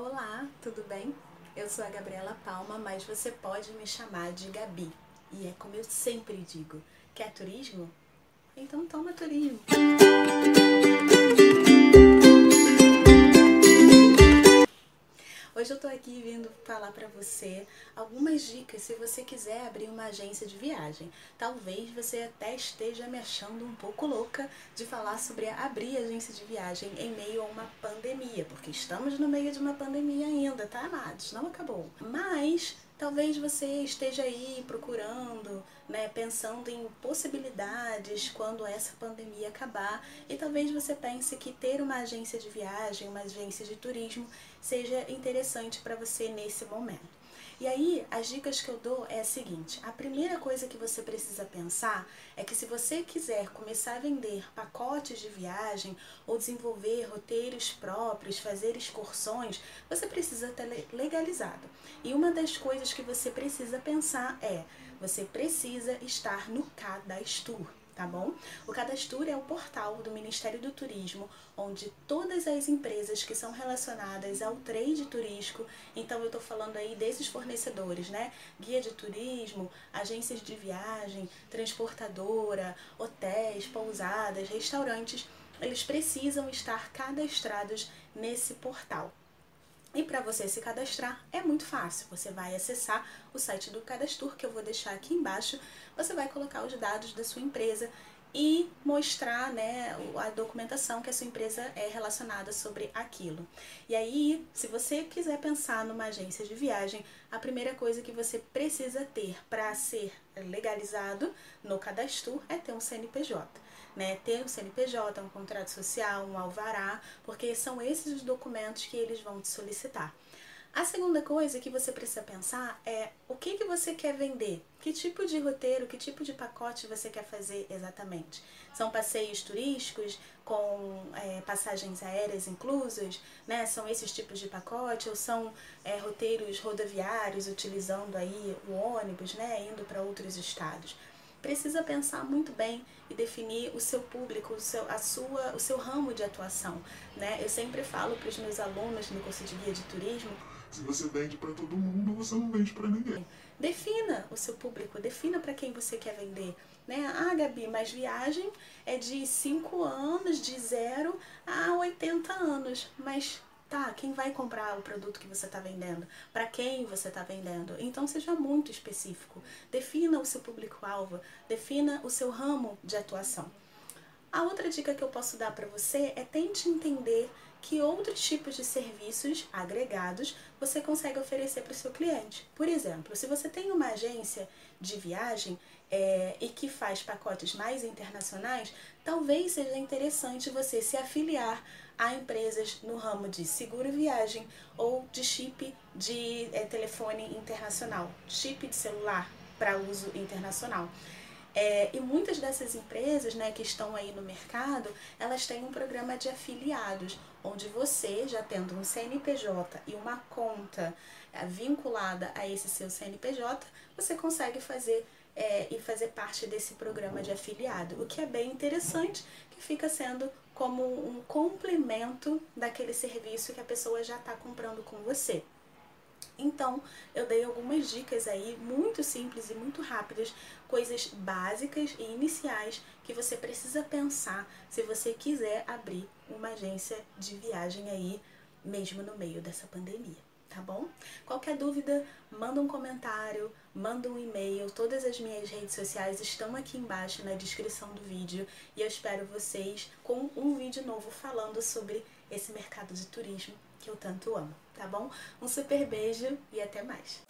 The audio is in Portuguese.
Olá, tudo bem? Eu sou a Gabriela Palma, mas você pode me chamar de Gabi. E é como eu sempre digo: quer turismo? Então toma turismo. Hoje eu tô aqui vindo falar para você algumas dicas se você quiser abrir uma agência de viagem. Talvez você até esteja me achando um pouco louca de falar sobre abrir agência de viagem em meio a uma pandemia, porque estamos no meio de uma pandemia ainda, tá, amados? Não acabou. Mas Talvez você esteja aí procurando, né, pensando em possibilidades quando essa pandemia acabar, e talvez você pense que ter uma agência de viagem, uma agência de turismo, seja interessante para você nesse momento. E aí, as dicas que eu dou é a seguinte: a primeira coisa que você precisa pensar é que se você quiser começar a vender pacotes de viagem ou desenvolver roteiros próprios, fazer excursões, você precisa estar legalizado. E uma das coisas que você precisa pensar é: você precisa estar no cadastro tá bom? O Cadastur é o portal do Ministério do Turismo, onde todas as empresas que são relacionadas ao trade turístico, então eu estou falando aí desses fornecedores, né? Guia de turismo, agências de viagem, transportadora, hotéis, pousadas, restaurantes, eles precisam estar cadastrados nesse portal. Para você se cadastrar é muito fácil. Você vai acessar o site do Cadastur, que eu vou deixar aqui embaixo. Você vai colocar os dados da sua empresa e mostrar né, a documentação que a sua empresa é relacionada sobre aquilo. E aí, se você quiser pensar numa agência de viagem, a primeira coisa que você precisa ter para ser legalizado no cadastro é ter um CNPJ né, ter um CNPJ, um contrato social, um alvará, porque são esses os documentos que eles vão te solicitar. A segunda coisa que você precisa pensar é o que, que você quer vender, que tipo de roteiro, que tipo de pacote você quer fazer exatamente. São passeios turísticos com é, passagens aéreas inclusas, né? São esses tipos de pacote ou são é, roteiros rodoviários utilizando aí o ônibus, né? Indo para outros estados precisa pensar muito bem e definir o seu público, o seu, a sua, o seu ramo de atuação. Né? Eu sempre falo para os meus alunos no curso de guia de turismo. Se você vende para todo mundo, você não vende para ninguém. Defina o seu público, defina para quem você quer vender. Né? Ah, Gabi, mas viagem é de 5 anos, de 0 a 80 anos. Mas Tá, quem vai comprar o produto que você está vendendo? Para quem você está vendendo? Então seja muito específico. Defina o seu público-alvo, defina o seu ramo de atuação. A outra dica que eu posso dar para você é tente entender que outros tipos de serviços agregados você consegue oferecer para o seu cliente. Por exemplo, se você tem uma agência de viagem é, e que faz pacotes mais internacionais, talvez seja interessante você se afiliar a empresas no ramo de seguro viagem ou de chip de é, telefone internacional, chip de celular para uso internacional. É, e muitas dessas empresas né, que estão aí no mercado, elas têm um programa de afiliados, onde você, já tendo um CNPJ e uma conta é, vinculada a esse seu CNPJ, você consegue fazer é, e fazer parte desse programa de afiliado, o que é bem interessante, que fica sendo como um complemento daquele serviço que a pessoa já está comprando com você. Então, eu dei algumas dicas aí muito simples e muito rápidas, coisas básicas e iniciais que você precisa pensar se você quiser abrir uma agência de viagem aí, mesmo no meio dessa pandemia tá bom? Qualquer dúvida, manda um comentário, manda um e-mail. Todas as minhas redes sociais estão aqui embaixo na descrição do vídeo e eu espero vocês com um vídeo novo falando sobre esse mercado de turismo que eu tanto amo, tá bom? Um super beijo e até mais.